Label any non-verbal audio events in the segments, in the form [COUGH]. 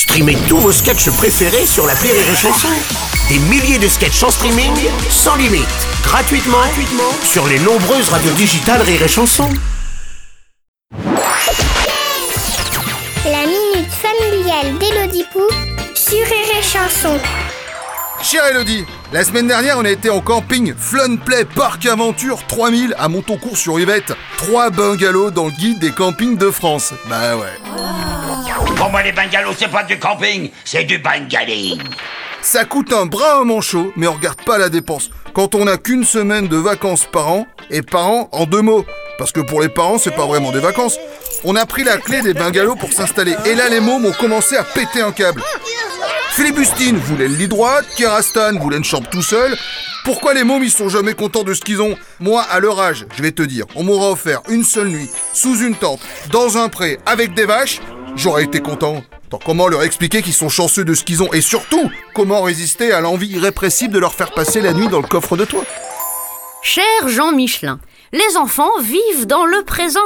Streamez tous vos sketchs préférés sur la Rire et Chanson. Des milliers de sketchs en streaming, sans limite, gratuitement, gratuitement sur les nombreuses radios digitales Rire et Chanson. La minute familiale d'Élodie Pou sur Rire et Chanson. Chère Elodie, la semaine dernière on a été en camping Fun Play Parc Aventure 3000 à Montoncourt sur Yvette. Trois bungalows dans le guide des campings de France. Bah ouais. Pour moi, les bungalows, c'est pas du camping, c'est du bangaling. Ça coûte un bras à manchot, mais on regarde pas la dépense. Quand on a qu'une semaine de vacances par an, et par an en deux mots. Parce que pour les parents, c'est pas vraiment des vacances. On a pris la clé des bungalows pour s'installer. Et là, les mômes ont commencé à péter un câble. Philibustine voulait le lit droit, Kerastan voulait une chambre tout seul. Pourquoi les mômes ils sont jamais contents de ce qu'ils ont? Moi, à leur âge, je vais te dire, on m'aura offert une seule nuit, sous une tente, dans un pré, avec des vaches, j'aurais été content. Comment leur expliquer qu'ils sont chanceux de ce qu'ils ont Et surtout, comment résister à l'envie irrépressible de leur faire passer la nuit dans le coffre de toit? Cher Jean Michelin, les enfants vivent dans le présent.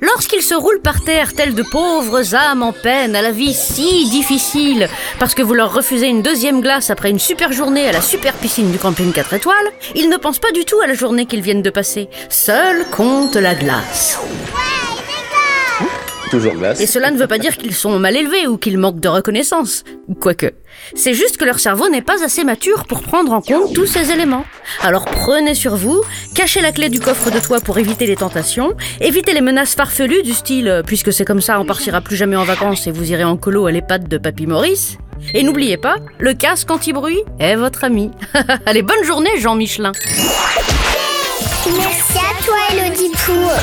Lorsqu'ils se roulent par terre tels de pauvres âmes en peine à la vie si difficile, parce que vous leur refusez une deuxième glace après une super journée à la super piscine du camping 4 étoiles, ils ne pensent pas du tout à la journée qu'ils viennent de passer. Seul compte la glace. Toujours glace. Et cela ne veut pas dire qu'ils sont mal élevés ou qu'ils manquent de reconnaissance. Quoique. C'est juste que leur cerveau n'est pas assez mature pour prendre en compte tous ces éléments. Alors prenez sur vous, cachez la clé du coffre de toit pour éviter les tentations, évitez les menaces farfelues du style euh, puisque c'est comme ça on partira plus jamais en vacances et vous irez en colo à l'EHPAD de Papy Maurice. Et n'oubliez pas, le casque anti-bruit est votre ami. [LAUGHS] Allez, bonne journée Jean Michelin. Merci à toi, Pou. Chanson.